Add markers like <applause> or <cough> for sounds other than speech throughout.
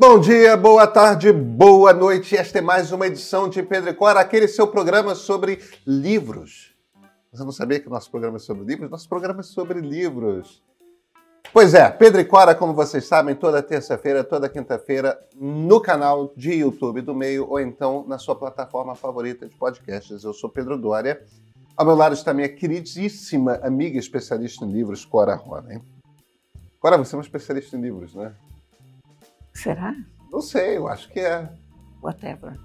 Bom dia, boa tarde, boa noite. Esta é mais uma edição de Pedro e Cora, aquele seu programa sobre livros. Você não sabia que o nosso programa é sobre livros? Nosso programa é sobre livros. Pois é, Pedro e Cora, como vocês sabem, toda terça-feira, toda quinta-feira, no canal de YouTube do Meio ou então na sua plataforma favorita de podcasts. Eu sou Pedro Dória. Ao meu lado está minha queridíssima amiga especialista em livros, Cora Rona. Cora, você é uma especialista em livros, né? Será? Não sei, eu acho que é. Whatever.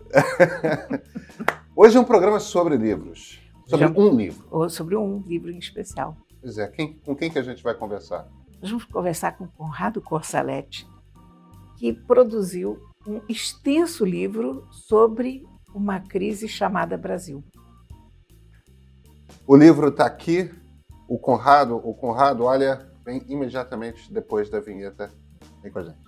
<laughs> Hoje é um programa sobre livros. Sobre Já, um livro. Ou sobre um livro em especial. Pois é, quem, com quem que a gente vai conversar? Nós vamos conversar com Conrado Corsaletti, que produziu um extenso livro sobre uma crise chamada Brasil. O livro está aqui. O Conrado, o Conrado, olha, vem imediatamente depois da vinheta. Vem com a gente.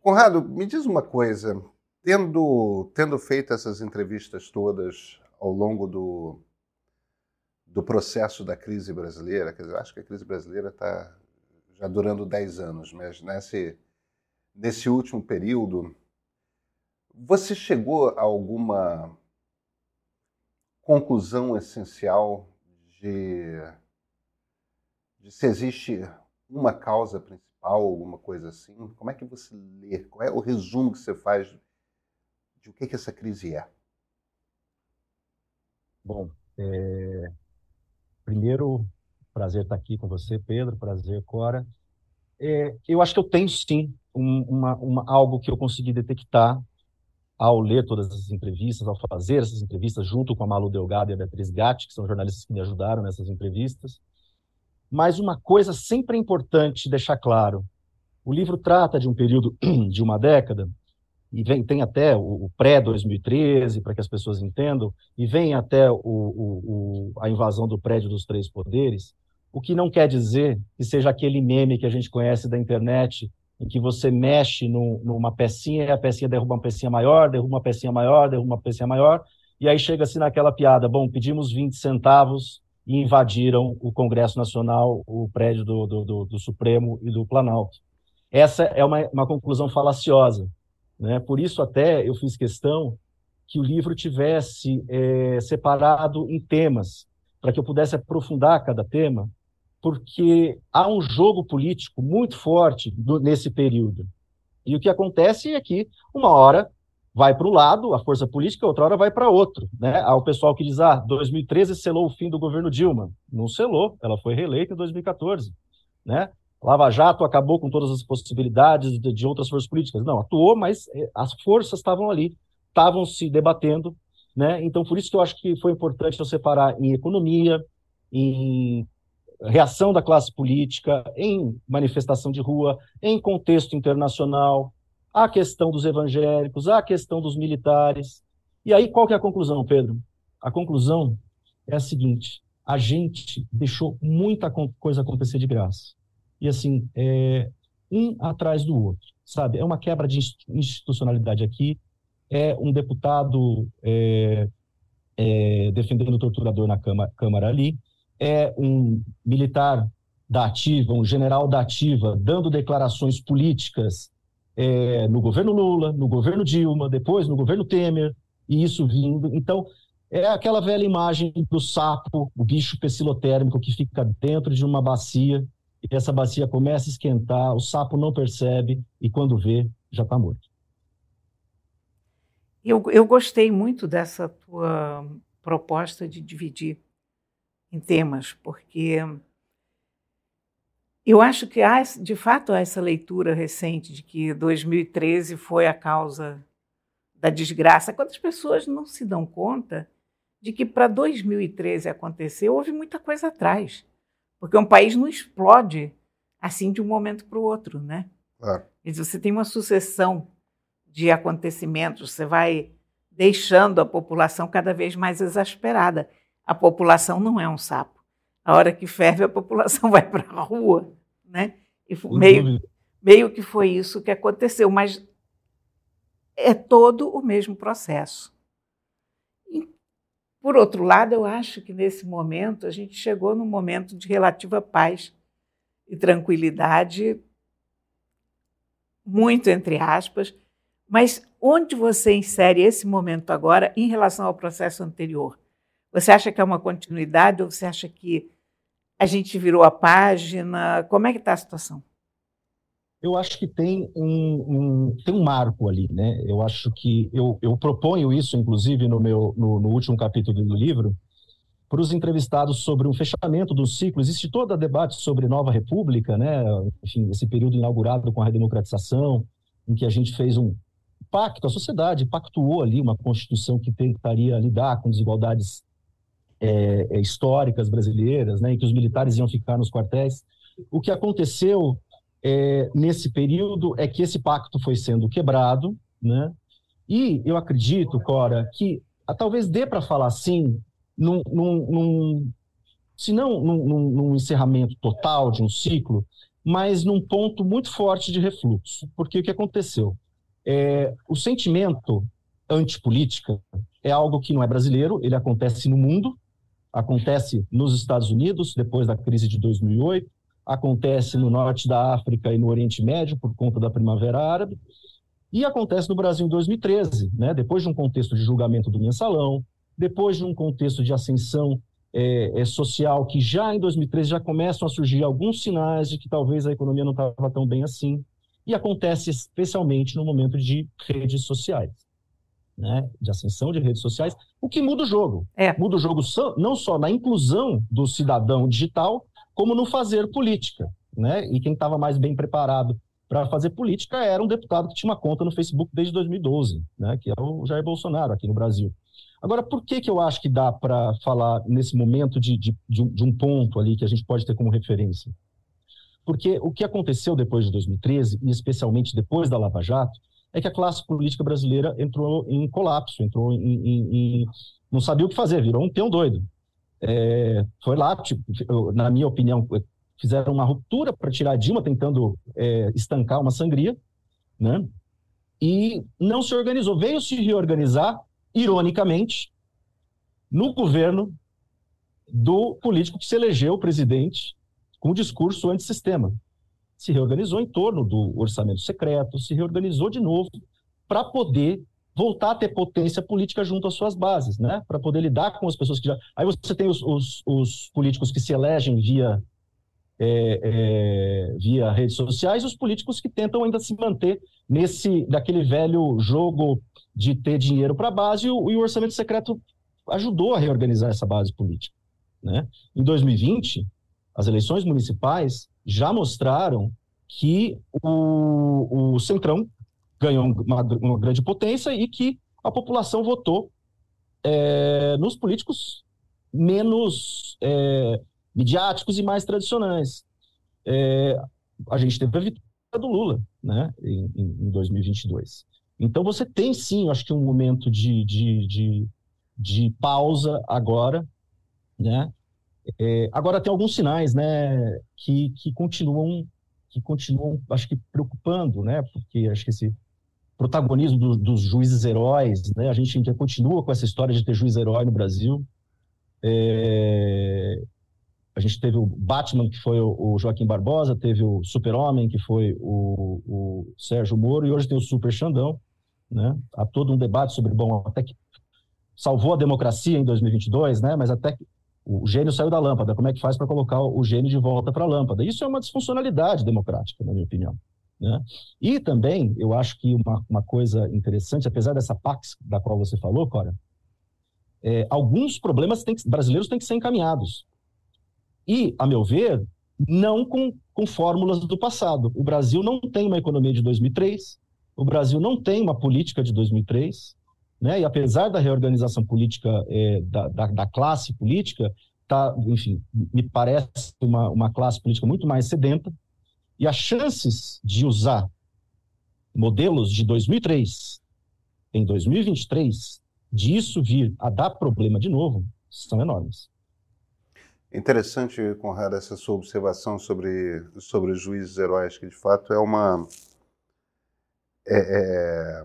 Conrado, me diz uma coisa. Tendo, tendo feito essas entrevistas todas ao longo do, do processo da crise brasileira, quer dizer, acho que a crise brasileira está já durando 10 anos, mas nesse, nesse último período, você chegou a alguma conclusão essencial de, de se existe uma causa principal, alguma coisa assim? Como é que você lê? Qual é o resumo que você faz de o que, que essa crise é? Bom, é... primeiro Prazer estar aqui com você, Pedro. Prazer, Cora. É, eu acho que eu tenho sim um, uma, uma, algo que eu consegui detectar ao ler todas essas entrevistas, ao fazer essas entrevistas junto com a Malu Delgado e a Beatriz Gatti, que são jornalistas que me ajudaram nessas entrevistas. Mas uma coisa sempre é importante deixar claro: o livro trata de um período <clears throat> de uma década e vem, tem até o, o pré-2013, para que as pessoas entendam, e vem até o, o, a invasão do prédio dos três poderes, o que não quer dizer que seja aquele meme que a gente conhece da internet, em que você mexe numa pecinha e a pecinha derruba uma pecinha maior, derruba uma pecinha maior, derruba uma pecinha maior, e aí chega-se naquela piada, bom, pedimos 20 centavos e invadiram o Congresso Nacional, o prédio do, do, do, do Supremo e do Planalto. Essa é uma, uma conclusão falaciosa. Né? Por isso até eu fiz questão que o livro tivesse é, separado em temas, para que eu pudesse aprofundar cada tema porque há um jogo político muito forte do, nesse período. E o que acontece é que, uma hora, vai para um lado, a força política, outra hora vai para outro. Né? Há o pessoal que diz, ah, 2013 selou o fim do governo Dilma. Não selou, ela foi reeleita em 2014. Né? Lava Jato acabou com todas as possibilidades de, de outras forças políticas. Não, atuou, mas eh, as forças estavam ali, estavam se debatendo. Né? Então, por isso que eu acho que foi importante eu separar em economia, em reação da classe política em manifestação de rua, em contexto internacional, a questão dos evangélicos, a questão dos militares. E aí, qual que é a conclusão, Pedro? A conclusão é a seguinte: a gente deixou muita coisa acontecer de graça. E assim, é, um atrás do outro, sabe? É uma quebra de institucionalidade aqui, é um deputado é, é, defendendo o torturador na Câmara, Câmara ali, é um militar da ativa, um general da ativa, dando declarações políticas é, no governo Lula, no governo Dilma, depois no governo Temer, e isso vindo. Então, é aquela velha imagem do sapo, o bicho pecilotérmico que fica dentro de uma bacia, e essa bacia começa a esquentar, o sapo não percebe, e quando vê, já está morto. Eu, eu gostei muito dessa tua proposta de dividir em temas, porque eu acho que há, de fato, há essa leitura recente de que 2013 foi a causa da desgraça, quando as pessoas não se dão conta de que para 2013 acontecer, houve muita coisa atrás. Porque um país não explode assim de um momento para o outro, né? É. Você tem uma sucessão de acontecimentos, você vai deixando a população cada vez mais exasperada a população não é um sapo. A hora que ferve, a população <laughs> vai para a rua, né? E meio, meio que foi isso que aconteceu, mas é todo o mesmo processo. E, por outro lado, eu acho que nesse momento a gente chegou num momento de relativa paz e tranquilidade, muito entre aspas, mas onde você insere esse momento agora em relação ao processo anterior? Você acha que é uma continuidade ou você acha que a gente virou a página? Como é que está a situação? Eu acho que tem um, um, tem um marco ali, né? Eu acho que eu, eu proponho isso, inclusive, no meu no, no último capítulo do livro, para os entrevistados sobre o fechamento do ciclo. Existe todo o debate sobre nova república, né? Enfim, esse período inaugurado com a redemocratização, em que a gente fez um pacto, a sociedade pactuou ali uma constituição que tentaria lidar com desigualdades é, é, históricas brasileiras, né? Em que os militares iam ficar nos quartéis. O que aconteceu é, nesse período é que esse pacto foi sendo quebrado, né? E eu acredito, Cora, que ah, talvez dê para falar assim, num, num, num, se não num, num, encerramento total de um ciclo, mas num ponto muito forte de refluxo. Porque o que aconteceu? É, o sentimento antipolítica é algo que não é brasileiro, ele acontece no mundo, acontece nos Estados Unidos, depois da crise de 2008, acontece no norte da África e no Oriente Médio por conta da Primavera Árabe, e acontece no Brasil em 2013, né, depois de um contexto de julgamento do mensalão, depois de um contexto de ascensão é, é, social que já em 2013 já começam a surgir alguns sinais de que talvez a economia não estava tão bem assim, e acontece especialmente no momento de redes sociais, né, de ascensão de redes sociais, o que muda o jogo. É. Muda o jogo não só na inclusão do cidadão digital, como no fazer política. Né? E quem estava mais bem preparado para fazer política era um deputado que tinha uma conta no Facebook desde 2012, né? que é o Jair Bolsonaro aqui no Brasil. Agora, por que, que eu acho que dá para falar nesse momento de, de, de, um, ponto ali que a gente pode ter como referência? Porque o que aconteceu depois de 2013, e especialmente depois da Lava Jato, é que a classe política brasileira entrou em colapso, entrou em, em, em não sabia o que fazer, virou um peão doido é, foi lá, tipo, na minha opinião, fizeram uma ruptura para tirar Dilma, tentando é, estancar uma sangria, né? E não se organizou. Veio se reorganizar, ironicamente, no governo do político que se elegeu presidente com o discurso antissistema. Se reorganizou em torno do orçamento secreto, se reorganizou de novo para poder voltar a ter potência política junto às suas bases, né? Para poder lidar com as pessoas que já. Aí você tem os, os, os políticos que se elegem via, é, é, via redes sociais os políticos que tentam ainda se manter nesse daquele velho jogo de ter dinheiro para a base e o, e o orçamento secreto ajudou a reorganizar essa base política. Né? Em 2020, as eleições municipais já mostraram que o, o Centrão ganhou uma, uma grande potência e que a população votou é, nos políticos menos é, midiáticos e mais tradicionais. É, a gente teve a vitória do Lula né, em, em 2022. Então você tem sim, acho que um momento de, de, de, de pausa agora, né? É, agora tem alguns sinais, né, que, que continuam, que continuam, acho que preocupando, né? Porque acho que esse protagonismo do, dos juízes heróis, né? A gente ainda continua com essa história de ter juiz herói no Brasil. É... A gente teve o Batman, que foi o, Joaquim Barbosa, teve o Super-Homem, que foi o, o, Sérgio Moro, e hoje tem o Super Xandão, né? Há todo um debate sobre, bom, até que salvou a democracia em 2022, né? Mas até que o gênio saiu da lâmpada, como é que faz para colocar o gênio de volta para a lâmpada? Isso é uma disfuncionalidade democrática, na minha opinião. Né? E também, eu acho que uma, uma coisa interessante, apesar dessa Pax da qual você falou, Cora, é, alguns problemas que, brasileiros têm que ser encaminhados. E, a meu ver, não com, com fórmulas do passado. O Brasil não tem uma economia de 2003, o Brasil não tem uma política de 2003, né? e apesar da reorganização política é, da, da, da, classe política, tá, enfim, me parece uma, uma classe política muito mais sedenta, e as chances de usar modelos de 2003 em 2023, de isso vir a dar problema de novo, são enormes. Interessante, Conrado, essa sua observação sobre, sobre os juízes heróis, que de fato é uma. É, é,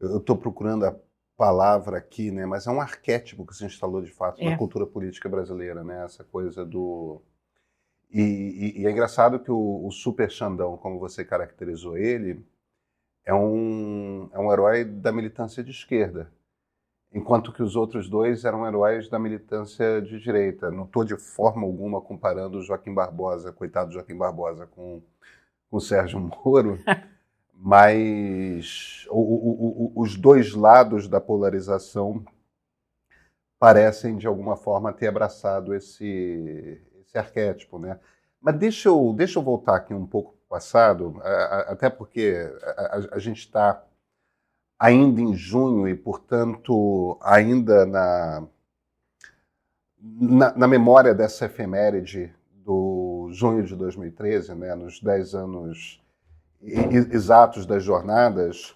eu estou procurando a palavra aqui, né? Mas é um arquétipo que se instalou de fato é. na cultura política brasileira, né? Essa coisa do e, e, e é engraçado que o, o, Super Xandão, como você caracterizou ele, é um é um herói da militância de esquerda, enquanto que os outros dois eram heróis da militância de direita. Não estou de forma alguma comparando o Joaquim Barbosa, coitado Joaquim Barbosa, com com o Sérgio Moro. <laughs> mas o, o, o, os dois lados da polarização parecem de alguma forma ter abraçado esse, esse arquétipo, né? Mas deixa eu, deixa eu voltar aqui um pouco para o passado, até porque a, a, a gente está ainda em junho e, portanto, ainda na, na, na, memória dessa efeméride do junho de 2013, né, nos 10 anos exatos das jornadas.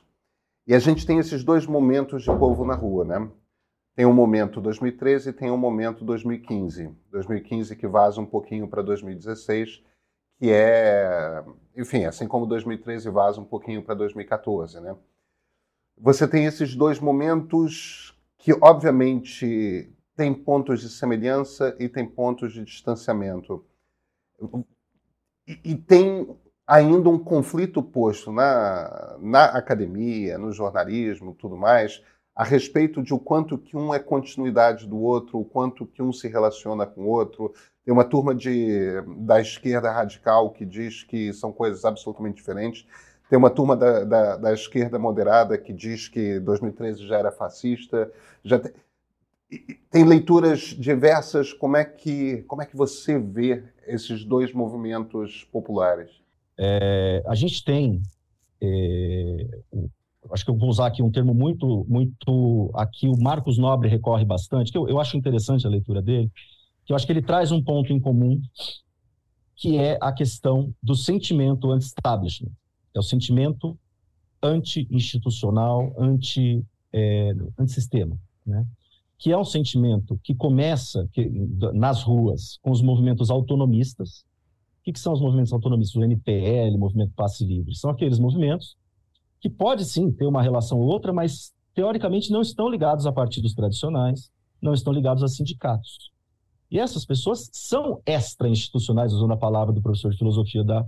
E a gente tem esses dois momentos de povo na rua, né? Tem um momento 2013 e tem um momento 2015. 2015 que vaza um pouquinho para 2016, que é, enfim, assim como 2013 vaza um pouquinho para 2014, né? Você tem esses dois momentos que, obviamente, têm pontos de semelhança e tem pontos de distanciamento. E, e tem ainda um conflito posto na, na academia, no jornalismo, tudo mais, a respeito de o quanto que um é continuidade do outro, o quanto que um se relaciona com o outro. Tem uma turma de, da esquerda radical que diz que são coisas absolutamente diferentes. Tem uma turma da, da, da esquerda moderada que diz que 2013 já era fascista. Já tem, leituras diversas. Como é que como é que você vê esses dois movimentos populares? É, a gente tem, é, acho que eu vou usar aqui um termo muito, muito, aqui o Marcos Nobre recorre bastante, que eu, eu acho interessante a leitura dele, que eu acho que ele traz um ponto em comum, que é a questão do sentimento anti-establishment, é o sentimento anti-institucional, anti, é, anti-sistema, né? que é um sentimento que começa que, nas ruas com os movimentos autonomistas, o que, que são os movimentos autonomistas? O MPL, Movimento Passe Livre. São aqueles movimentos que pode sim ter uma relação ou outra, mas teoricamente não estão ligados a partidos tradicionais, não estão ligados a sindicatos. E essas pessoas são extra-institucionais, usando a palavra do professor de filosofia da,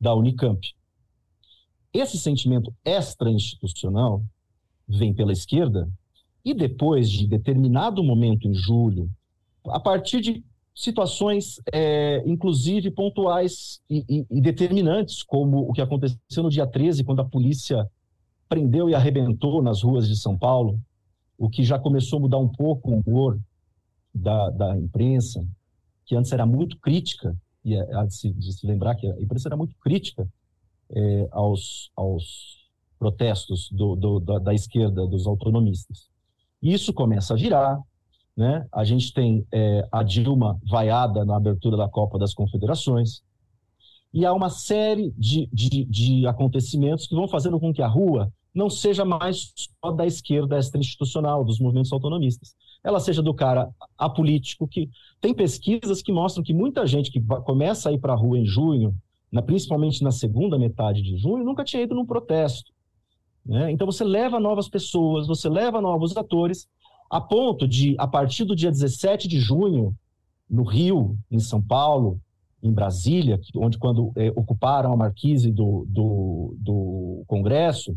da Unicamp. Esse sentimento extra-institucional vem pela esquerda e depois de determinado momento em julho, a partir de situações, é, inclusive pontuais e, e, e, determinantes, como o que aconteceu no dia 13, quando a polícia prendeu e arrebentou nas ruas de São Paulo, o que já começou a mudar um pouco o humor da, da imprensa, que antes era muito crítica, e é, há de se, de se lembrar que a imprensa era muito crítica é, aos, aos protestos do, do, da, da esquerda, dos autonomistas. Isso começa a virar, né? A gente tem é, a Dilma vaiada na abertura da Copa das Confederações. E há uma série de, de, de acontecimentos que vão fazendo com que a rua não seja mais só da esquerda extra-institucional, dos movimentos autonomistas. Ela seja do cara apolítico, que tem pesquisas que mostram que muita gente que começa a ir para a rua em junho, na, principalmente na segunda metade de junho, nunca tinha ido num protesto. Né? Então você leva novas pessoas, você leva novos atores, a ponto de, a partir do dia 17 de junho, no Rio, em São Paulo, em Brasília, onde quando é, ocuparam a marquise do, do, do Congresso,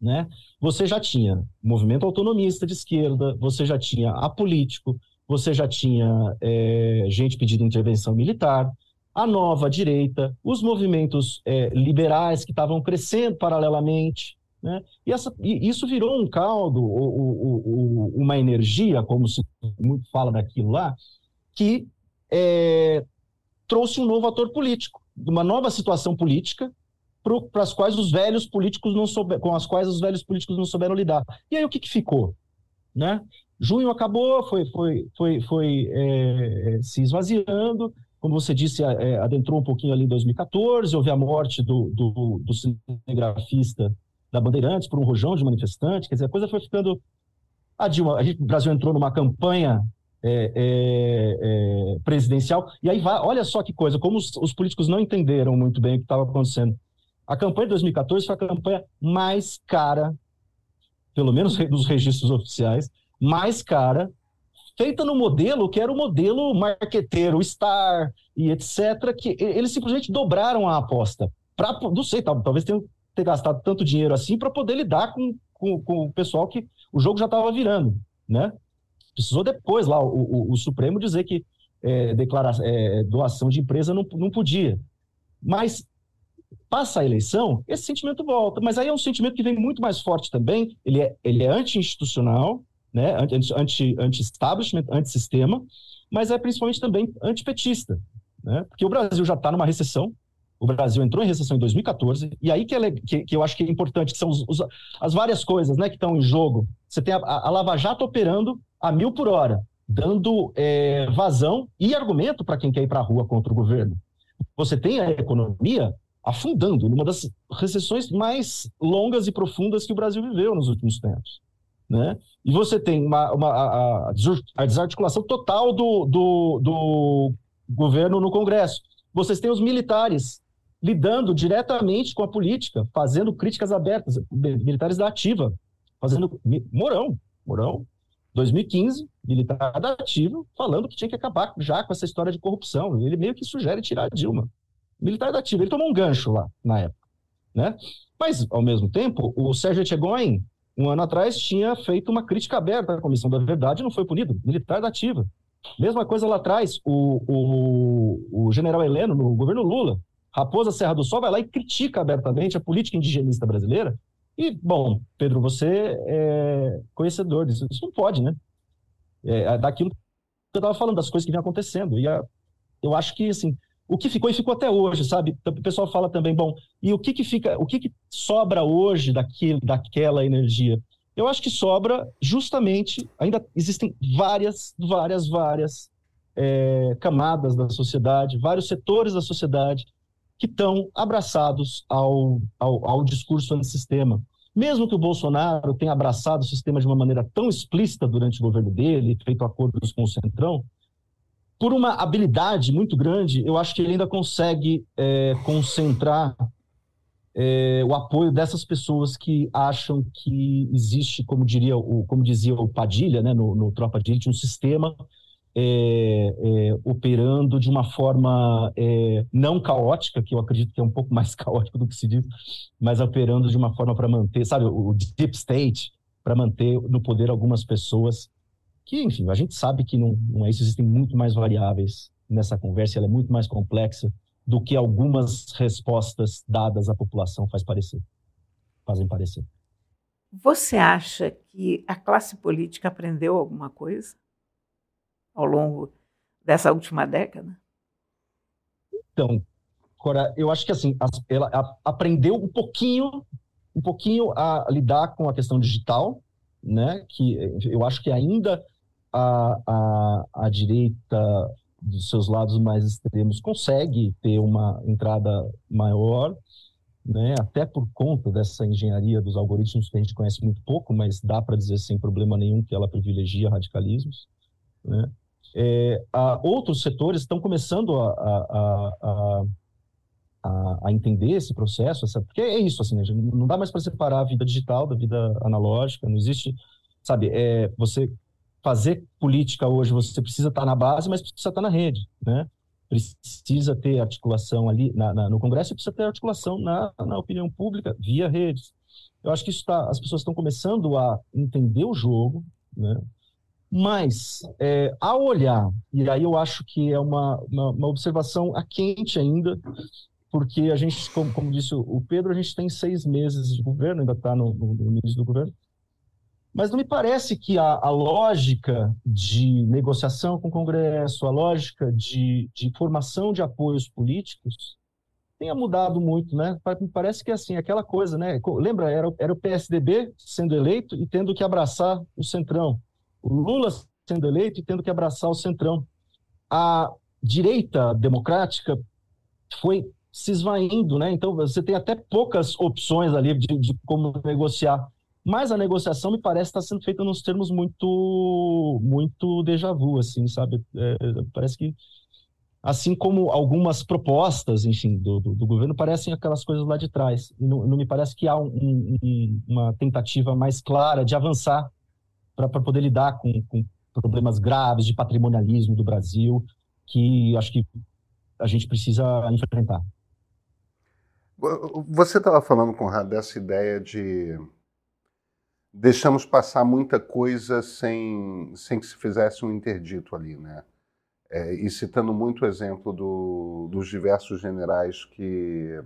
né, você já tinha movimento autonomista de esquerda, você já tinha apolítico, você já tinha é, gente pedindo intervenção militar, a nova direita, os movimentos é, liberais que estavam crescendo paralelamente, né? E, essa, isso virou um caldo, ou, uma energia, como se muito fala daquilo lá, que é, trouxe um novo ator político, uma nova situação política para as quais os velhos políticos não souber, com as quais os velhos políticos não souberam lidar. E aí o que, que ficou? Né? Junho acabou, foi, foi, foi, foi é, se esvaziando, como você disse, é, adentrou um pouquinho ali em 2014, houve a morte do, do, do cinegrafista da Bandeirantes por um rojão de manifestante, quer dizer, a coisa foi ficando. A Dilma, a gente, o Brasil entrou numa campanha é, é, é, presidencial. E aí vai, olha só que coisa, como os, os políticos não entenderam muito bem o que estava acontecendo. A campanha de 2014 foi a campanha mais cara, pelo menos nos registros oficiais, mais cara, feita no modelo que era o modelo marqueteiro, Star e etc., que eles simplesmente dobraram a aposta. Pra, não sei, talvez tenham ter gastado tanto dinheiro assim para poder lidar com, com, com, o pessoal que o jogo já estava virando, né? Precisou depois lá o, o, o Supremo dizer que é, é, doação de empresa não, não podia. Mas passa a eleição, esse sentimento volta. Mas aí é um sentimento que vem muito mais forte também. Ele é, ele é anti-institucional, né? anti-establishment, anti, anti-sistema, mas é principalmente também antipetista. Né? Porque o Brasil já está numa recessão, o Brasil entrou em recessão em 2014, e aí que, é, que, que eu acho que é importante, que são os, os, as várias coisas né, que estão em jogo. Você tem a, a, Lava Jato operando a mil por hora, dando é, vazão e argumento para quem quer ir para a rua contra o governo. Você tem a economia afundando numa das recessões mais longas e profundas que o Brasil viveu nos últimos tempos. Né? E você tem uma, uma a, a, desarticulação total do, do, do governo no Congresso. Vocês têm os militares lidando diretamente com a política, fazendo críticas abertas, militares da ativa, fazendo. Morão, Morão, 2015, militar da ativa, falando que tinha que acabar já com essa história de corrupção. Ele meio que sugere tirar Dilma militar da ativa. Ele tomou um gancho lá na época. Né? Mas, ao mesmo tempo, o Sérgio Etchegoin, um ano atrás, tinha feito uma crítica aberta à Comissão da Verdade e não foi punido. Militar da ativa. Mesma coisa lá atrás, o, o, o general Heleno, no governo Lula, Raposa Serra do Sol, vai lá e critica abertamente a política indigenista brasileira. E, bom, Pedro, você é conhecedor disso. Isso não pode, né? É, daquilo que eu estava falando, das coisas que vêm acontecendo. E a, eu acho que, assim, o que ficou e ficou até hoje, sabe? O pessoal fala também, bom, e o que que fica, o que que sobra hoje daquele, daquela energia? Eu acho que sobra justamente, ainda existem várias, várias, várias é, camadas da sociedade, vários setores da sociedade que estão abraçados ao, ao, ao discurso antissistema. Mesmo que o Bolsonaro tenha abraçado o sistema de uma maneira tão explícita durante o governo dele, feito acordos com o Centrão, por uma habilidade muito grande, eu acho que ele ainda consegue é, concentrar é, o apoio dessas pessoas que acham que existe, como diria o, como dizia o Padilha, né, no, no Tropa de Elite, um sistema é, é, operando de uma forma é, não caótica, que eu acredito que é um pouco mais <laughs> caótico do que se diz, mas operando de uma forma para manter, sabe, o deep state, para manter no poder algumas pessoas que, enfim, a gente sabe que não, não é isso, existem muito mais variáveis nessa conversa, ela é muito mais complexa do que algumas respostas dadas à população faz parecer, fazem parecer. Você acha que a classe política aprendeu alguma coisa ao longo dessa última década? Então, Cora, eu acho que assim, ela aprendeu um pouquinho, um pouquinho a lidar com a questão digital, né? Que eu acho que ainda a, a, a direita dos seus lados mais extremos consegue ter uma entrada maior, né, até por conta dessa engenharia dos algoritmos que a gente conhece muito pouco, mas dá para dizer sem problema nenhum que ela privilegia radicalismos. Né? É, outros setores estão começando a, a, a, a, entender esse processo, essa, porque é isso, assim, não dá mais para separar a vida digital da vida analógica, não existe, sabe, é, você fazer política hoje, você precisa estar na base, mas precisa estar na rede, né? Precisa ter articulação ali na, na, no Congresso e precisa ter articulação na, na opinião pública via redes. Eu acho que isso tá, as pessoas estão começando a entender o jogo, né? Mas, é, ao olhar, e aí eu acho que é uma, uma, uma observação a quente ainda, porque a gente, como, como, disse o Pedro, a gente tem seis meses de governo, ainda está no, no, no início do governo, mas não me parece que a, a lógica de negociação com o Congresso, a lógica de, de formação de apoios políticos tenha mudado muito, né? Me parece que é assim, aquela coisa, né? Lembra, era, era o PSDB sendo eleito e tendo que abraçar o Centrão. O Lula sendo eleito e tendo que abraçar o Centrão. A direita democrática foi se esvaindo, né? Então você tem até poucas opções ali de, de como negociar mas a negociação me parece estar sendo feita nos termos muito, muito déjà vu, assim, sabe? É, parece que, assim como algumas propostas, enfim, do, do, do, governo, parecem aquelas coisas lá de trás. E não, não me parece que há um, um, uma tentativa mais clara de avançar para poder lidar com, com problemas graves de patrimonialismo do Brasil, que acho que a gente precisa enfrentar. Você estava falando, Conrado, dessa ideia de deixamos passar muita coisa sem, sem que se fizesse um interdito ali, né? É, e citando muito o exemplo do, dos diversos generais que,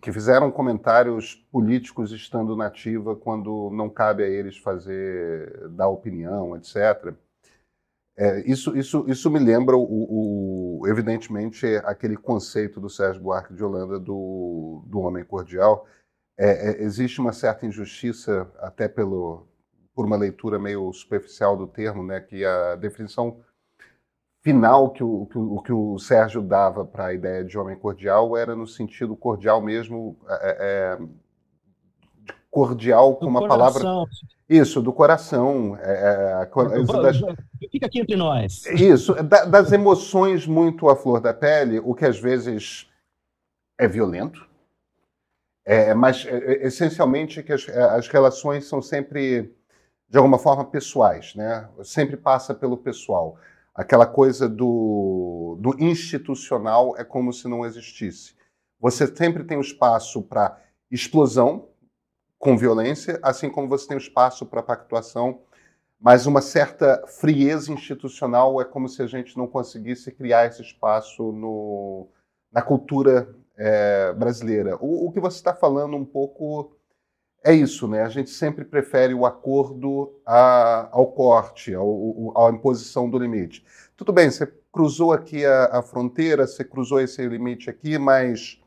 que fizeram comentários políticos estando nativa quando não cabe a eles fazer, dar opinião, etc. É, isso, isso, isso me lembra, o, o, evidentemente, aquele conceito do Sérgio Buarque de Holanda do, do homem cordial, é, é, existe uma certa injustiça, até pelo, por uma leitura meio superficial do termo, né, que a definição final que o, que o, que o Sérgio dava para a ideia de homem cordial era no sentido cordial mesmo, é, é cordial com uma palavra. Isso, do coração. É, é, das... Fica aqui entre nós. Isso, da, das emoções muito à flor da pele, o que às vezes é violento, é, mas é, é, essencialmente que as, é, as, relações são sempre, de alguma forma, pessoais, né? Sempre passa pelo pessoal. Aquela coisa do, do institucional é como se não existisse. Você sempre tem um espaço para explosão com violência, assim como você tem um espaço para pactuação, mas uma certa frieza institucional é como se a gente não conseguisse criar esse espaço no, na cultura é, brasileira. O, o, que você está falando um pouco é isso, né? A gente sempre prefere o acordo a, ao corte, ao, à imposição do limite. Tudo bem, você cruzou aqui a, a fronteira, você cruzou esse limite aqui, mas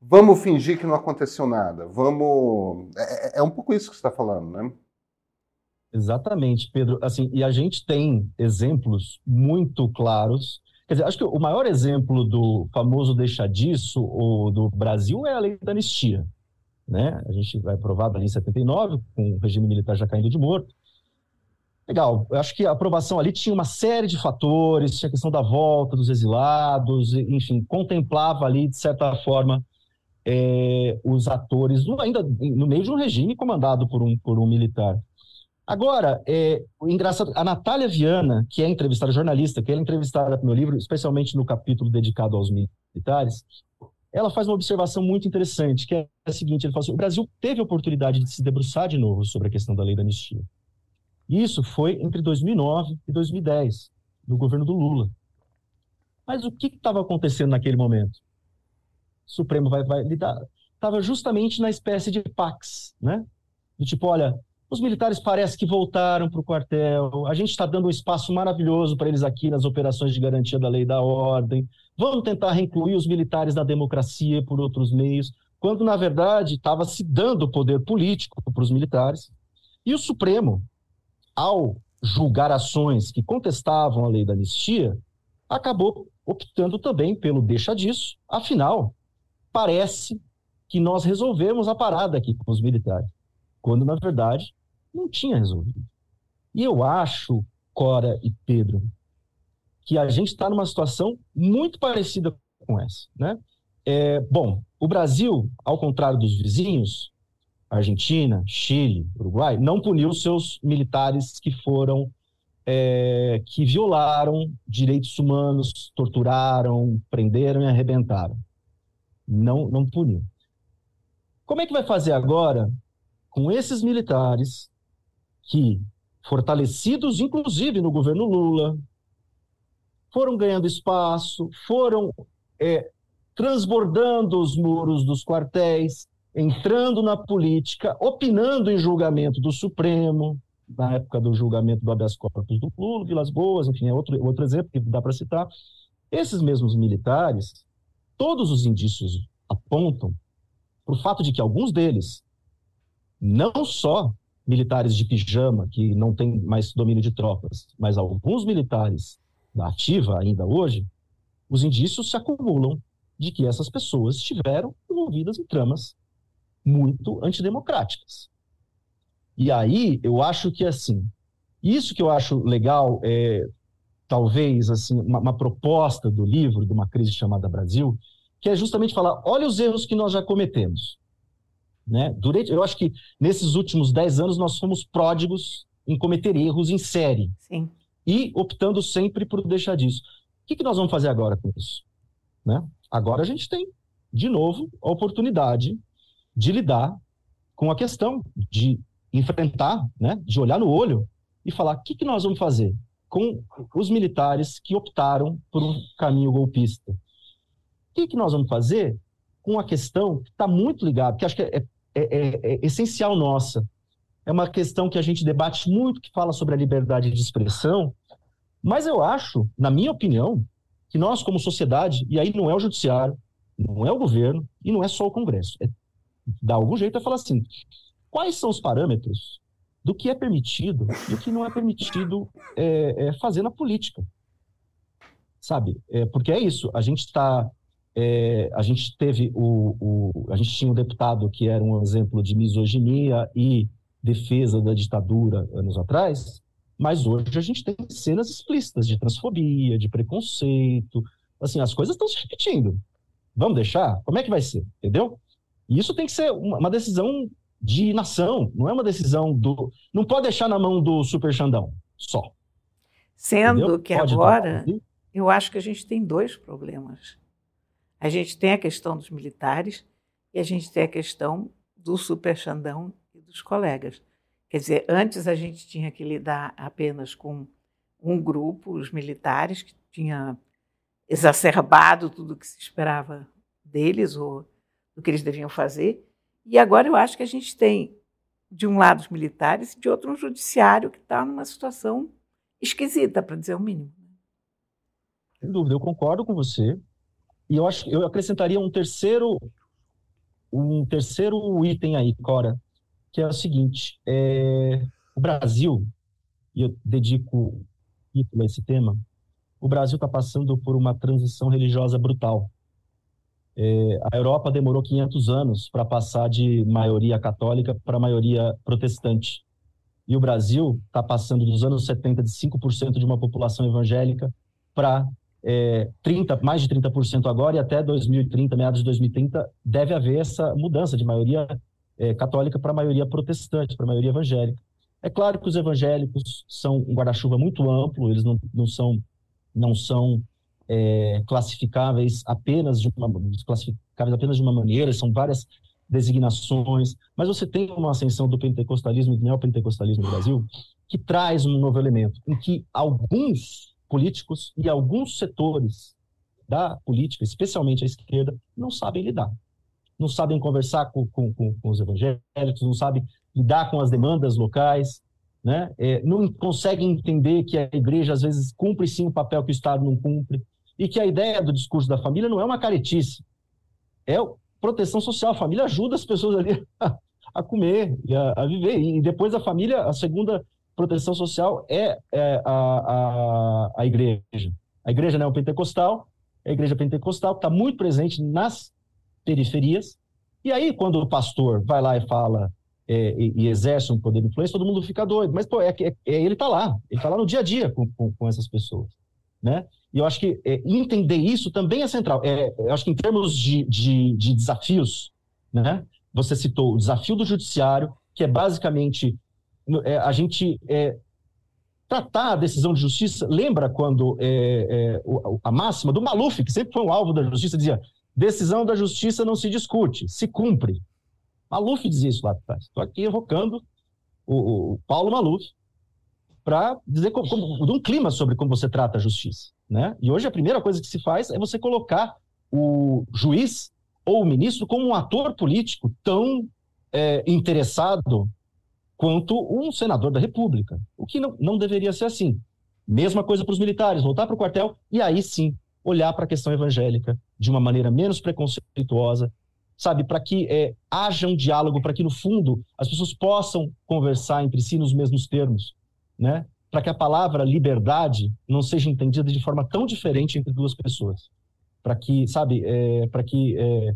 vamos fingir que não aconteceu nada. Vamos. É, é, é um pouco isso que você está falando, né? Exatamente, Pedro. Assim, e a gente tem exemplos muito claros Quer dizer, acho que o maior exemplo do famoso deixa disso, ou do Brasil, é a lei da anistia. Né? A gente vai aprovar ali em 79, com o regime militar já caindo de morto. Legal, eu acho que a aprovação ali tinha uma série de fatores, tinha a questão da volta dos exilados, enfim, contemplava ali, de certa forma, é, os atores, ainda no meio de um regime comandado por um, por um militar. Agora, é, o engraçado, a Natália Viana, que é entrevistada, jornalista, que é entrevistada no meu livro, especialmente no capítulo dedicado aos militares, ela faz uma observação muito interessante, que é a seguinte, ele fala assim, o Brasil teve a oportunidade de se debruçar de novo sobre a questão da lei da anistia. Isso foi entre 2009 e 2010, no governo do Lula. Mas o que estava acontecendo naquele momento? O Supremo vai, vai lidar. Estava justamente na espécie de pax, né? Do tipo, olha, os militares parece que voltaram para o quartel. A gente está dando um espaço maravilhoso para eles aqui nas operações de garantia da lei e da ordem. Vamos tentar reincluir os militares na democracia por outros meios, quando na verdade estava se dando poder político para os militares. E o Supremo, ao julgar ações que contestavam a lei da anistia, acabou optando também pelo deixa disso. Afinal, parece que nós resolvemos a parada aqui com os militares quando na verdade não tinha resolvido. E eu acho, Cora e Pedro, que a gente está numa situação muito parecida com essa. Né? É, bom, o Brasil, ao contrário dos vizinhos, Argentina, Chile, Uruguai, não puniu seus militares que foram é, que violaram direitos humanos, torturaram, prenderam e arrebentaram. Não, não puniu. Como é que vai fazer agora com esses militares que, fortalecidos inclusive no governo Lula, foram ganhando espaço, foram é, transbordando os muros dos quartéis, entrando na política, opinando em julgamento do Supremo, na época do julgamento do habeas corpus do Lula, Vilas Boas, enfim, é outro, outro exemplo que dá para citar. Esses mesmos militares, todos os indícios apontam para o fato de que alguns deles não só militares de pijama, que não têm mais domínio de tropas, mas alguns militares ativa ainda hoje, os indícios se acumulam de que essas pessoas estiveram envolvidas em tramas muito antidemocráticas. E aí eu acho que assim, isso que eu acho legal é talvez assim uma, uma proposta do livro de uma crise chamada Brasil, que é justamente falar, olha os erros que nós já cometemos. Né? Durante, eu acho que nesses últimos dez anos nós fomos pródigos em cometer erros em série. Sim. E optando sempre por deixar disso. O que, que nós vamos fazer agora com isso? Né? Agora a gente tem, de novo, a oportunidade de lidar com a questão, de enfrentar, né? de olhar no olho e falar o que, que nós vamos fazer com os militares que optaram por um caminho golpista. O que, que nós vamos fazer com a questão que está muito ligada, que acho que é, é, é, é essencial nossa, é uma questão que a gente debate muito, que fala sobre a liberdade de expressão, mas eu acho, na minha opinião, que nós, como sociedade, e aí não é o judiciário, não é o governo, e não é só o Congresso, é dar algum jeito é falar assim: quais são os parâmetros do que é permitido e o que não é permitido é, é fazer na política? Sabe? É, porque é isso, a gente está. É, a gente teve o, o. A gente tinha um deputado que era um exemplo de misoginia e defesa da ditadura anos atrás, mas hoje a gente tem cenas explícitas de transfobia, de preconceito. Assim, as coisas estão se repetindo. Vamos deixar? Como é que vai ser? Entendeu? E isso tem que ser uma decisão de nação, não é uma decisão do. Não pode deixar na mão do super Xandão só. Sendo Entendeu? que pode agora, eu acho que a gente tem dois problemas. A gente tem a questão dos militares e a gente tem a questão do super Xandão dos colegas. Quer dizer, antes a gente tinha que lidar apenas com um grupo, os militares, que tinha exacerbado tudo o que se esperava deles ou do que eles deviam fazer. E agora eu acho que a gente tem, de um lado, os militares e de outro, um judiciário que está numa situação esquisita, para dizer o mínimo. Sem dúvida, eu concordo com você. E eu acho eu acrescentaria um terceiro um terceiro item aí, Cora, que é o seguinte: é, o Brasil, e eu dedico título a esse tema, o Brasil está passando por uma transição religiosa brutal. É, a Europa demorou 500 anos para passar de maioria católica para maioria protestante. E o Brasil está passando dos anos 70 de 5% de uma população evangélica para é, 30, mais de 30% agora, e até 2030, meados de 2030, deve haver essa mudança de maioria é, católica para a maioria protestante, para a maioria evangélica. É claro que os evangélicos são um guarda-chuva muito amplo, eles não, não são, não são é, classificáveis apenas de uma classificáveis apenas de uma maneira, são várias designações, mas você tem uma ascensão do pentecostalismo e do neopentecostalismo no Brasil que traz um novo elemento, em que alguns políticos e alguns setores da política, especialmente a esquerda, não sabem lidar não sabem conversar com, com, com, com os evangélicos, não sabem lidar com as demandas locais, né? É, não conseguem entender que a igreja às vezes cumpre sim o papel que o Estado não cumpre e que a ideia do discurso da família não é uma caretice, é proteção social. A família ajuda as pessoas ali a, a comer e a, a, viver. E depois a família, a segunda proteção social é, é a, a, a igreja. A igreja não é o pentecostal, a igreja pentecostal está muito presente nas periferias. E aí, quando o pastor vai lá e fala é, e, e, exerce um poder de influência, todo mundo fica doido. Mas, pô, é, é, é ele está lá, ele está lá no dia a dia com, com, com, essas pessoas. Né? E eu acho que é, entender isso também é central. É, eu acho que em termos de, de, de desafios, né? você citou o desafio do judiciário, que é basicamente é, a gente tratar a decisão de justiça. Lembra quando a máxima do Maluf, que sempre foi um alvo da justiça, dizia Decisão da justiça não se discute, se cumpre. Maluf dizia isso lá atrás. Estou aqui evocando o, o Paulo Maluf para dizer como, como, de um clima sobre como você trata a justiça. Né? E hoje a primeira coisa que se faz é você colocar o juiz ou o ministro como um ator político tão é, interessado quanto um senador da República, o que não, não deveria ser assim. Mesma coisa para os militares, voltar para o quartel e aí sim olhar para a questão evangélica de uma maneira menos preconceituosa, sabe, para que é, haja um diálogo, para que no fundo as pessoas possam conversar entre si nos mesmos termos, né? Para que a palavra liberdade não seja entendida de forma tão diferente entre duas pessoas, para que, sabe, é, para que é,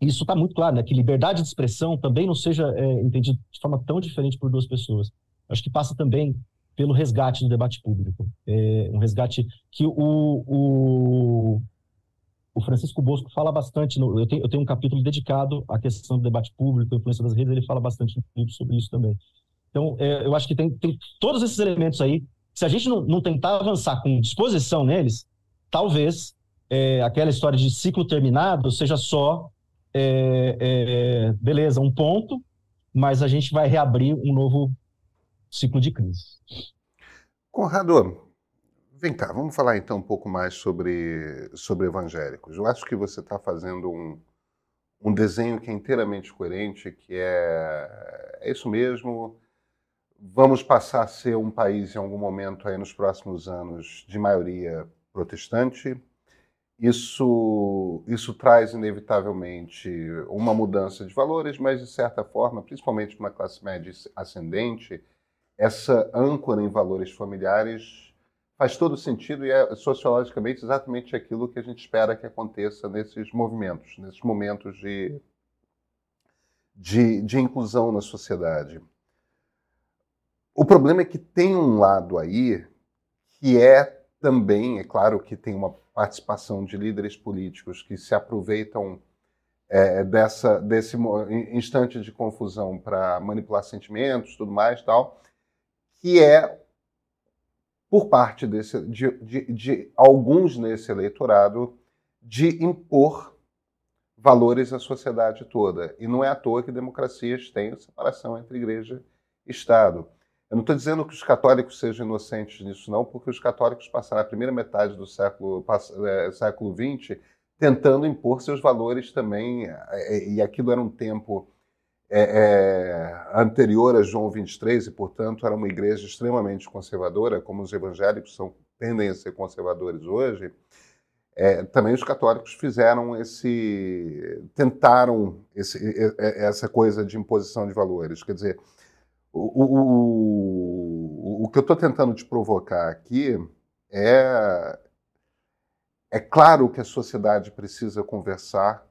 isso está muito claro, né? Que liberdade de expressão também não seja é, entendido de forma tão diferente por duas pessoas. Acho que passa também pelo resgate do debate público. É um resgate que o, o, o Francisco Bosco fala bastante, no, eu, tenho, eu tenho um capítulo dedicado à questão do debate público, influência das redes, ele fala bastante no livro sobre isso também. Então, é, eu acho que tem, tem todos esses elementos aí, se a gente não, não tentar avançar com disposição neles, talvez é, aquela história de ciclo terminado seja só, é, é beleza, um ponto, mas a gente vai reabrir um novo ciclo de crise. Conrado, vem cá, vamos falar então um pouco mais sobre, sobre evangélicos. Eu acho que você está fazendo um, um desenho que é inteiramente coerente, que é, é isso mesmo. Vamos passar a ser um país em algum momento aí nos próximos anos de maioria protestante. Isso, isso traz inevitavelmente uma mudança de valores, mas de certa forma, principalmente para uma classe média ascendente, essa âncora em valores familiares faz todo sentido e é sociologicamente exatamente aquilo que a gente espera que aconteça nesses movimentos, nesses momentos de, de, de inclusão na sociedade. O problema é que tem um lado aí que é também, é claro que tem uma participação de líderes políticos que se aproveitam é, dessa, desse instante de confusão para manipular sentimentos, tudo mais tal, que é por parte desse, de, de, de alguns nesse eleitorado de impor valores à sociedade toda. E não é à toa que democracias têm separação entre igreja e Estado. Eu não estou dizendo que os católicos sejam inocentes nisso, não, porque os católicos passaram a primeira metade do século, é, século XX tentando impor seus valores também, é, e aquilo era um tempo é, é, anterior a João 23 e, portanto, era uma igreja extremamente conservadora, como os evangélicos são, tendem a ser conservadores hoje, é, também os católicos fizeram esse, tentaram esse, essa coisa de imposição de valores. Quer dizer, o, o, o, que eu estou tentando te provocar aqui é é claro que a sociedade precisa conversar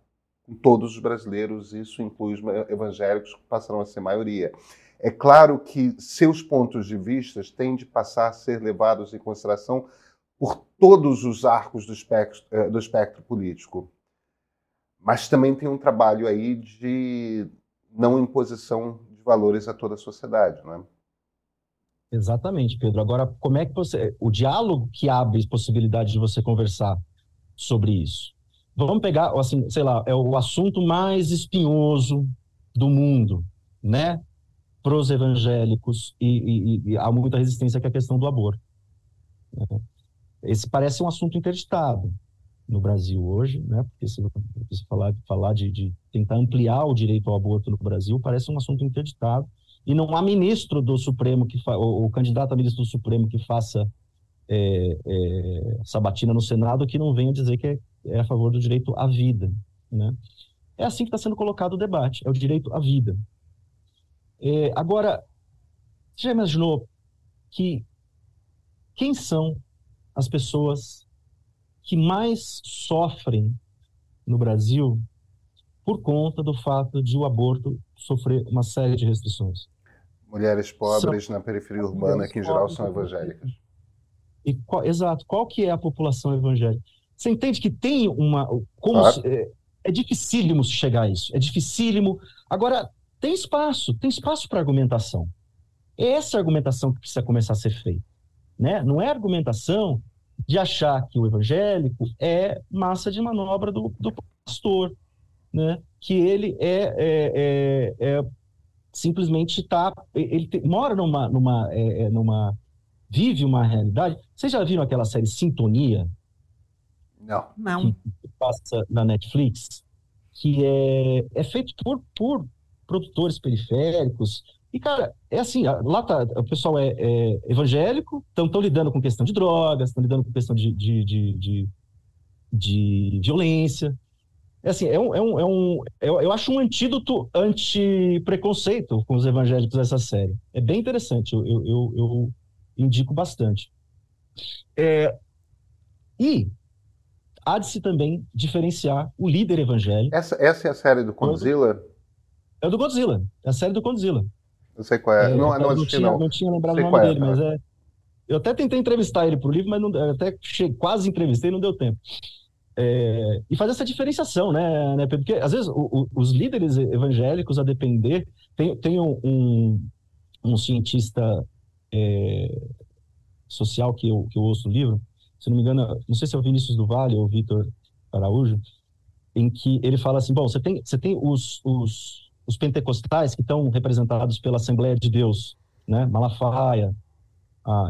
com todos os brasileiros, isso inclui os evangélicos, que passarão a ser maioria. É claro que seus pontos de vista têm de passar a ser levados em consideração por todos os arcos do espectro, eh, do espectro político. Mas também tem um trabalho aí de não imposição de valores a toda a sociedade, não é? Exatamente, Pedro. Agora, como é que você. O diálogo que abre possibilidade de você conversar sobre isso. Vamos pegar, assim, sei lá, é o assunto mais espinhoso do mundo, né? Para os evangélicos, e, e, e, há muita resistência que é a questão do aborto. Né? Esse parece um assunto interditado no Brasil hoje, né? Porque se você falar, falar de, de tentar ampliar o direito ao aborto no Brasil, parece um assunto interditado. E não há ministro do Supremo que ou candidato a ministro do Supremo que faça é, é, sabatina no Senado que não venha dizer que é é a favor do direito à vida. Né? É assim que está sendo colocado o debate, é o direito à vida. É, agora, você já imaginou que quem são as pessoas que mais sofrem no Brasil por conta do fato de o aborto sofrer uma série de restrições? Mulheres pobres são, na periferia urbana, que em geral são evangélicas. E qual, exato. Qual que é a população evangélica? Você entende que tem uma. Claro. é, é dificílimo chegar a isso. É dificílimo. Agora, tem espaço, tem espaço para argumentação. É essa argumentação que precisa começar a ser feita. Né? Não é argumentação de achar que o evangélico é massa de manobra do, do pastor, né? que ele é, é, é, é simplesmente está. Ele te, mora numa, numa, é, é, numa. Vive uma realidade. Vocês já viram aquela série Sintonia? Não. Não. Que passa na Netflix, que é, é feito por, por produtores periféricos. E, cara, é assim, lá tá, o pessoal é, é evangélico, estão lidando com questão de drogas, estão lidando com questão de, de, de, de, de violência. É assim, é um, é um, é um eu, eu acho um antídoto anti-preconceito com os evangélicos essa série. É bem interessante, eu, eu, eu, eu indico bastante. É, e há de se também diferenciar o líder evangélico. Essa, essa é a série do Godzilla? É do Godzilla, é a série do Godzilla. Eu sei qual é. é não, não, não, tinha, não. não tinha lembrado sei o nome é, dele, tá. mas é. Eu até tentei entrevistar ele para o livro, mas não, até cheguei, quase entrevistei, não deu tempo. É, e fazer essa diferenciação, né, né Porque às vezes o, o, os líderes evangélicos, a depender, tem, tem um, um, um cientista é, social que eu, que eu ouço no livro, se não me engano, não sei se é o Vinícius do Vale ou o Vitor Araújo, em que ele fala assim: bom, você tem, você tem os, os, os pentecostais que estão representados pela Assembleia de Deus, né? Malafaia,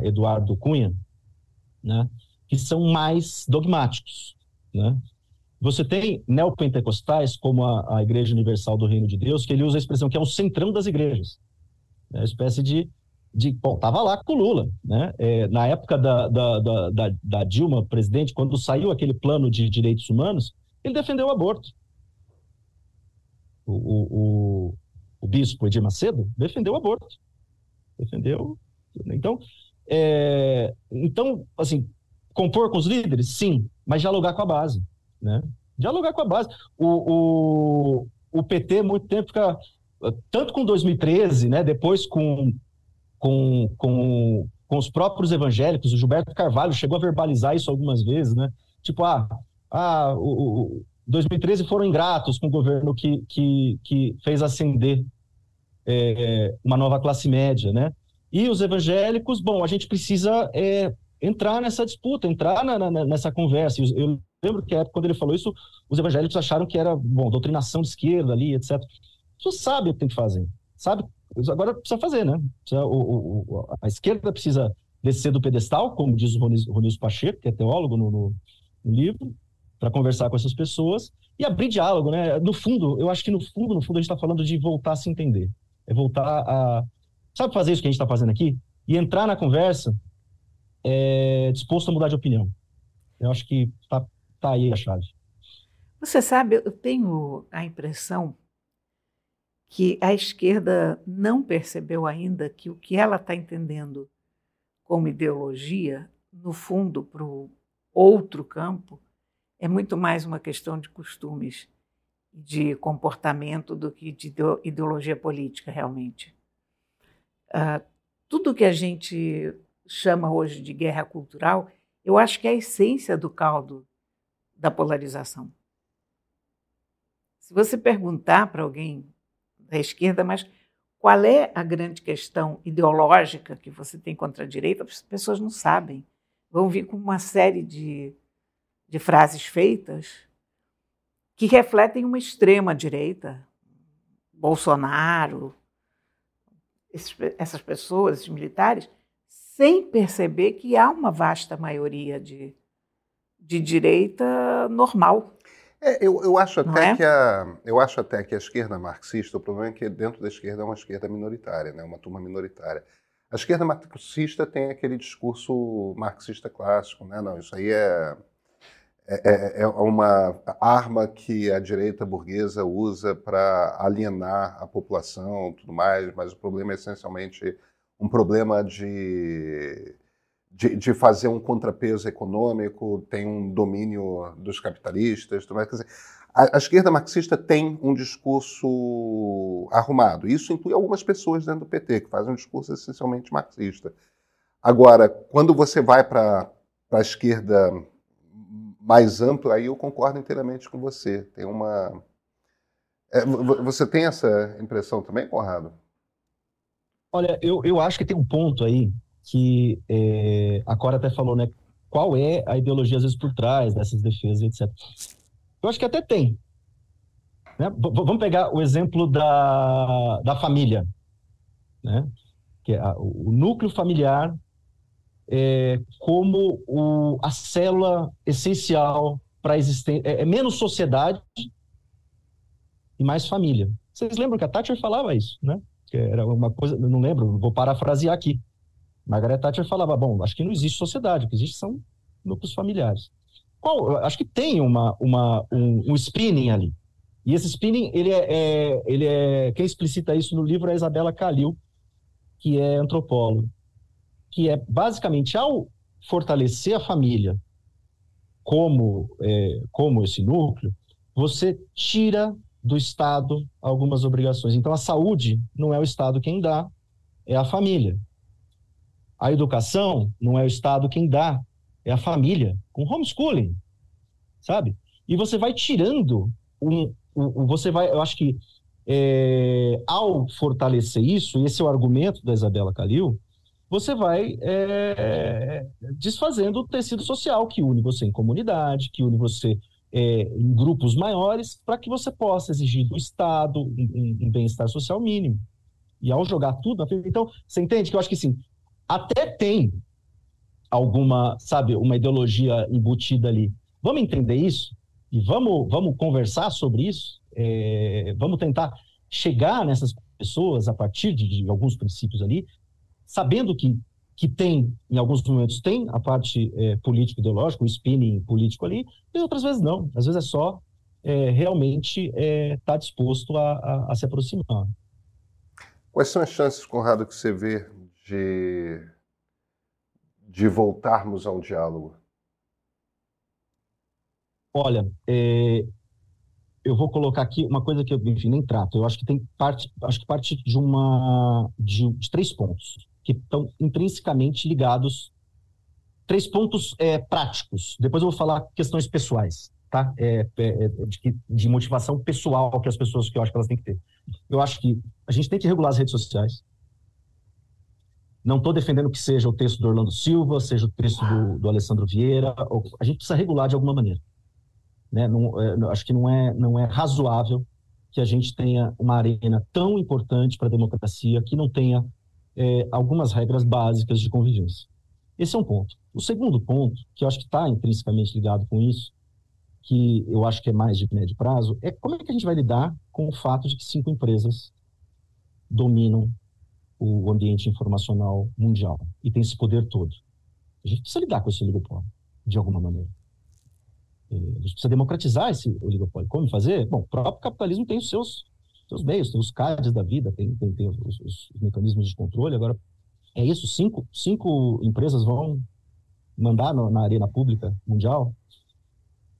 Eduardo Cunha, né? que são mais dogmáticos. Né? Você tem neopentecostais, como a, a Igreja Universal do Reino de Deus, que ele usa a expressão que é o centrão das igrejas. É uma espécie de de, bom, estava lá com o Lula, né? É, na época da, da, da, da, Dilma, presidente, quando saiu aquele plano de direitos humanos, ele defendeu o aborto. O, o, o, o bispo Edir Macedo defendeu o aborto. Defendeu. Então, é, então, assim, compor com os líderes? Sim, mas dialogar com a base, né? Dialogar com a base. O, o, o PT, muito tempo, fica tanto com 2013, né, depois com com, com, com os próprios evangélicos. O Gilberto Carvalho chegou a verbalizar isso algumas vezes, né? Tipo, ah, ah o, o 2013 foram ingratos com o governo que, que, que fez ascender é, uma nova classe média, né? E os evangélicos, bom, a gente precisa é, entrar nessa disputa, entrar na, na, nessa conversa. Eu, lembro que quando ele falou isso, os evangélicos acharam que era, bom, doutrinação de esquerda ali, etc. Você sabe o que tem que fazer, sabe Agora precisa fazer, né? Precisa, o, o, a esquerda precisa descer do pedestal, como diz o Ronilson Pacheco, que é teólogo no, no, no livro, para conversar com essas pessoas e abrir diálogo, né? No fundo, eu acho que no fundo, no fundo, a gente está falando de voltar a se entender. É voltar a. Sabe fazer isso que a gente está fazendo aqui? E entrar na conversa é, disposto a mudar de opinião. Eu acho que tá, tá aí a chave. Você sabe, eu tenho a impressão que a esquerda não percebeu ainda que o que ela está entendendo como ideologia, no fundo, para o outro campo, é muito mais uma questão de costumes, de comportamento do que de ideologia política, realmente. Uh, tudo que a gente chama hoje de guerra cultural, eu acho que é a essência do caldo da polarização. Se você perguntar para alguém da esquerda, mas qual é a grande questão ideológica que você tem contra a direita? As pessoas não sabem. Vão vir com uma série de, de frases feitas que refletem uma extrema direita, Bolsonaro, esses, essas pessoas, esses militares, sem perceber que há uma vasta maioria de, de direita normal. É, eu, eu, acho até é? que a, eu acho até que a esquerda marxista, o problema é que dentro da esquerda é uma esquerda minoritária, né? uma turma minoritária. A esquerda marxista tem aquele discurso marxista clássico, né? Não, isso aí é, é, é, é uma arma que a direita burguesa usa para alienar a população, tudo mais. Mas o problema é essencialmente um problema de de, de, fazer um contrapeso econômico, tem um domínio dos capitalistas, tudo mais. Quer dizer, a, a, esquerda marxista tem um discurso arrumado. Isso inclui algumas pessoas dentro do PT, que fazem um discurso essencialmente marxista. Agora, quando você vai para a esquerda mais ampla, aí eu concordo inteiramente com você. Tem uma. É, você tem essa impressão também, Conrado? Olha, eu, eu acho que tem um ponto aí que é, a Cora até falou, né? Qual é a ideologia, às vezes, por trás dessas defesas, etc. Eu acho que até tem. Né? Vamos pegar o exemplo da, da família, né? que é a, o núcleo familiar é, como o, a célula essencial para a existência. É, é, menos sociedade e mais família. Vocês lembram que a Thatcher falava isso, né? Que era uma coisa, não lembro, vou parafrasear aqui. Margaret Thatcher falava, bom, acho que não existe sociedade, o que existe são núcleos familiares. Qual, acho que tem uma, uma, um, um spinning ali. E esse spinning, ele é, é, ele é, quem explicita isso no livro é a Isabela Calil, que é antropóloga, que é basicamente ao fortalecer a família como, é, como esse núcleo, você tira do Estado algumas obrigações. Então, a saúde não é o Estado quem dá, é a família. A educação não é o Estado quem dá, é a família, com homeschooling, sabe? E você vai tirando um, um, você vai, eu acho que é, ao fortalecer isso, e esse é o argumento da Isabela Calil, você vai é, desfazendo o tecido social que une você em comunidade, que une você é, em grupos maiores, para que você possa exigir do Estado um, um bem-estar social mínimo. E ao jogar tudo, então, você entende que eu acho que sim, até tem alguma, sabe, uma ideologia embutida ali. Vamos entender isso e vamos, vamos conversar sobre isso. É, vamos tentar chegar nessas pessoas a partir de, de, alguns princípios ali, sabendo que que tem, em alguns momentos, tem a parte é, político-ideológica, o spinning político ali, e outras vezes não. Às vezes é só é, realmente estar é, tá disposto a, a, a se aproximar. Quais são as chances, Conrado, que você vê de de voltarmos a um diálogo? Olha, é, eu vou colocar aqui uma coisa que eu, enfim, nem trato. Eu acho que tem parte, acho que parte de uma de, de três pontos que estão intrinsecamente ligados, três pontos é, práticos. Depois eu vou falar questões pessoais, tá? É, é, é de, de, motivação pessoal que as pessoas que eu acho que elas têm que ter. Eu acho que a gente tem que regular as redes sociais. Não estou defendendo que seja o texto do Orlando Silva, seja o texto do, do Alessandro Vieira. Ou, a gente precisa regular de alguma maneira. Né? Não, é, acho que não é, não é razoável que a gente tenha uma arena tão importante para a democracia que não tenha é, algumas regras básicas de convivência. Esse é um ponto. O segundo ponto, que eu acho que está intrinsecamente ligado com isso, que eu acho que é mais de médio prazo, é como é que a gente vai lidar com o fato de que cinco empresas dominam o ambiente informacional mundial e tem esse poder todo. A gente precisa lidar com esse oligopólio, de alguma maneira. É, a gente precisa democratizar esse oligopólio. Como fazer? Bom, o próprio capitalismo tem os seus, seus meios, tem os CADs da vida, tem, tem, tem os, os, os, mecanismos de controle. Agora, é isso, cinco, cinco empresas vão mandar na arena pública mundial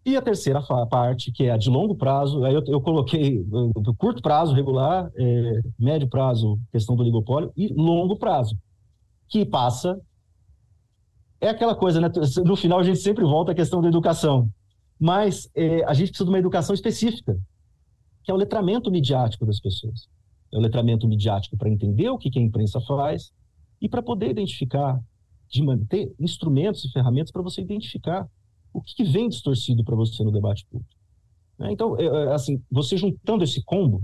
e a terceira parte, que é a de longo prazo, aí eu, eu coloquei do curto prazo, regular, é, médio prazo, questão do oligopólio, e longo prazo, que passa. É aquela coisa, né? No final a gente sempre volta à questão da educação, mas é, a gente precisa de uma educação específica, que é o letramento midiático das pessoas. É o letramento midiático para entender o que, que a imprensa faz e para poder identificar, de ter instrumentos e ferramentas para você identificar o que vem distorcido para você no debate público. Né? Então, é, é, assim, você juntando esse combo,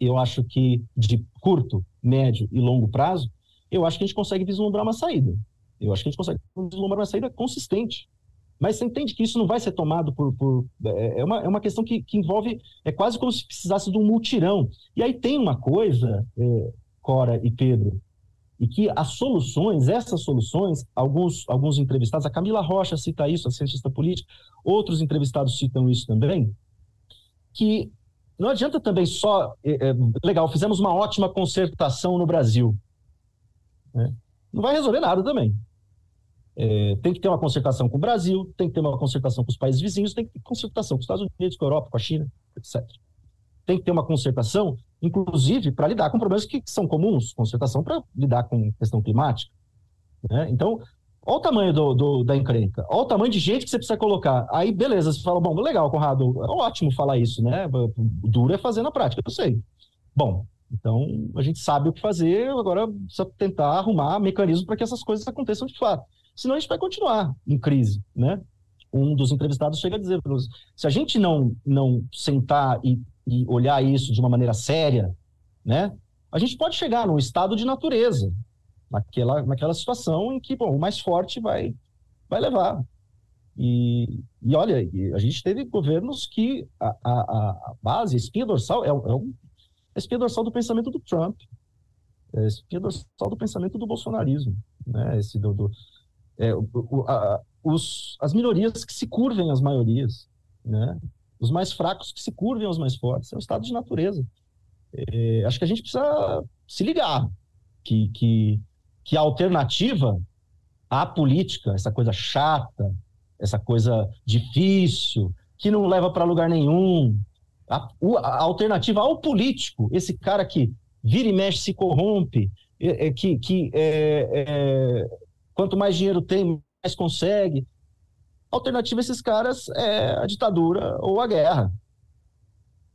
eu acho que de curto, médio e longo prazo, eu acho que a gente consegue vislumbrar uma saída. Eu acho que a gente consegue vislumbrar uma saída consistente. Mas você entende que isso não vai ser tomado por. por é, é, uma, é uma questão que, que envolve. É quase como se precisasse de um multirão. E aí tem uma coisa, é, Cora e Pedro, e que as soluções, essas soluções, alguns, alguns entrevistados, a Camila Rocha cita isso, a cientista política, outros entrevistados citam isso também, que não adianta também só. É, é, legal, fizemos uma ótima concertação no Brasil. Né? Não vai resolver nada também. É, tem que ter uma concertação com o Brasil, tem que ter uma concertação com os países vizinhos, tem que ter concertação com os Estados Unidos, com a Europa, com a China, etc. Tem que ter uma concertação inclusive para lidar com problemas que são comuns, concertação para lidar com questão climática. Né? Então, olha o tamanho do, do, da encrenca, olha o tamanho de gente que você precisa colocar. Aí, beleza, você fala, bom, legal, Conrado, é ótimo falar isso, né? Duro é fazer na prática, eu sei. Bom, então a gente sabe o que fazer, agora precisa tentar arrumar mecanismos para que essas coisas aconteçam de fato. Senão a gente vai continuar em crise, né? Um dos entrevistados chega a dizer, se a gente não, não sentar e e olhar isso de uma maneira séria, né, a gente pode chegar num estado de natureza, naquela, naquela situação em que bom, o mais forte vai, vai levar. E, e olha, a gente teve governos que a, a, a base, a espinha dorsal, é, é, um, a espinha dorsal do pensamento do Trump, é a espinha dorsal do pensamento do bolsonarismo, né? Esse do, do é, o, a, os, as minorias que se curvem às maiorias, né? Os mais fracos que se curvem aos mais fortes. É um estado de natureza. É, acho que a gente precisa se ligar que, que, que a alternativa à política, essa coisa chata, essa coisa difícil, que não leva para lugar nenhum. A, a, alternativa ao político, esse cara que vira e mexe, se corrompe, é, é, que, que é, é, quanto mais dinheiro tem, mais consegue. Alternativa a esses caras é a ditadura ou a guerra.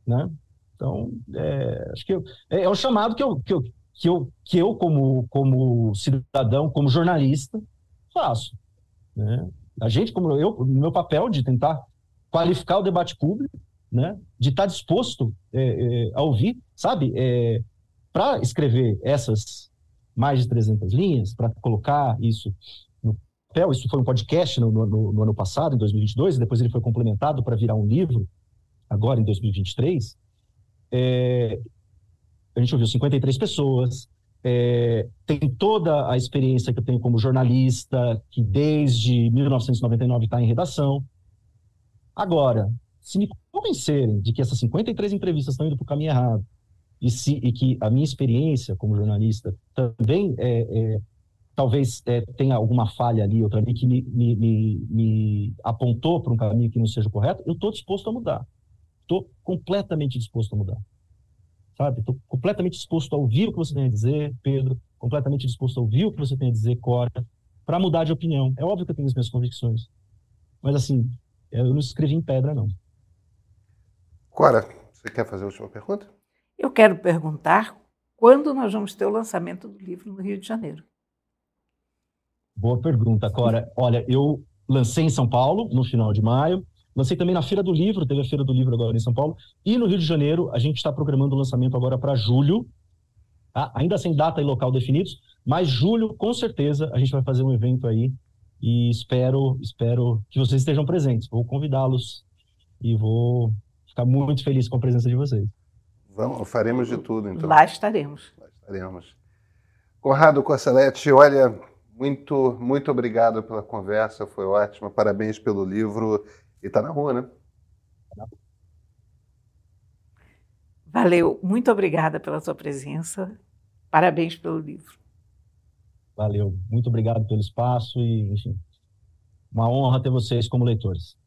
Né? Então, é, acho que eu, é, é um chamado que eu, que eu, que eu, que eu como, como cidadão, como jornalista, faço. Né? A gente, como eu, no meu papel de tentar qualificar o debate público, né? de estar disposto é, é, a ouvir, sabe? É, para escrever essas mais de 300 linhas, para colocar isso papel, isso foi um podcast no, no, no ano passado, em 2022, e depois ele foi complementado para virar um livro, agora em 2023. É, a gente ouviu 53 pessoas, é, tem toda a experiência que eu tenho como jornalista, que desde 1999 está em redação. Agora, se me convencerem de que essas 53 entrevistas estão indo para o caminho errado, e, se, e que a minha experiência como jornalista também é, é, talvez é, tenha alguma falha ali, outra ali, que me, me, me, me apontou para um caminho que não seja correto, eu estou disposto a mudar. Estou completamente disposto a mudar sabe? Estou completamente disposto a ouvir o que você tem a dizer, Pedro, completamente disposto a ouvir o que você tem a dizer, Cora, para mudar de opinião. É óbvio que eu tenho as minhas convicções, mas assim, eu não escrevi em pedra, não. Cora, você quer fazer a última pergunta? Eu quero perguntar quando nós vamos ter o lançamento do livro no Rio de Janeiro. Boa pergunta, Cora. Olha, eu lancei em São Paulo no final de maio. Lancei também na Feira do Livro, teve a Feira do Livro agora em São Paulo. E no Rio de Janeiro, a gente está programando o lançamento agora para julho, tá? ainda sem data e local definidos, mas julho, com certeza, a gente vai fazer um evento aí e espero, espero que vocês estejam presentes. Vou convidá-los e vou ficar muito feliz com a presença de vocês. Vamos, faremos de tudo, então. Lá estaremos. Lá estaremos. Conrado Corselete, olha, muito, muito obrigado pela conversa, foi ótima. Parabéns pelo livro. E tá na rua, né? Valeu, muito obrigada pela sua presença. Parabéns pelo livro. Valeu, muito obrigado pelo espaço e, enfim, uma honra ter vocês como leitores.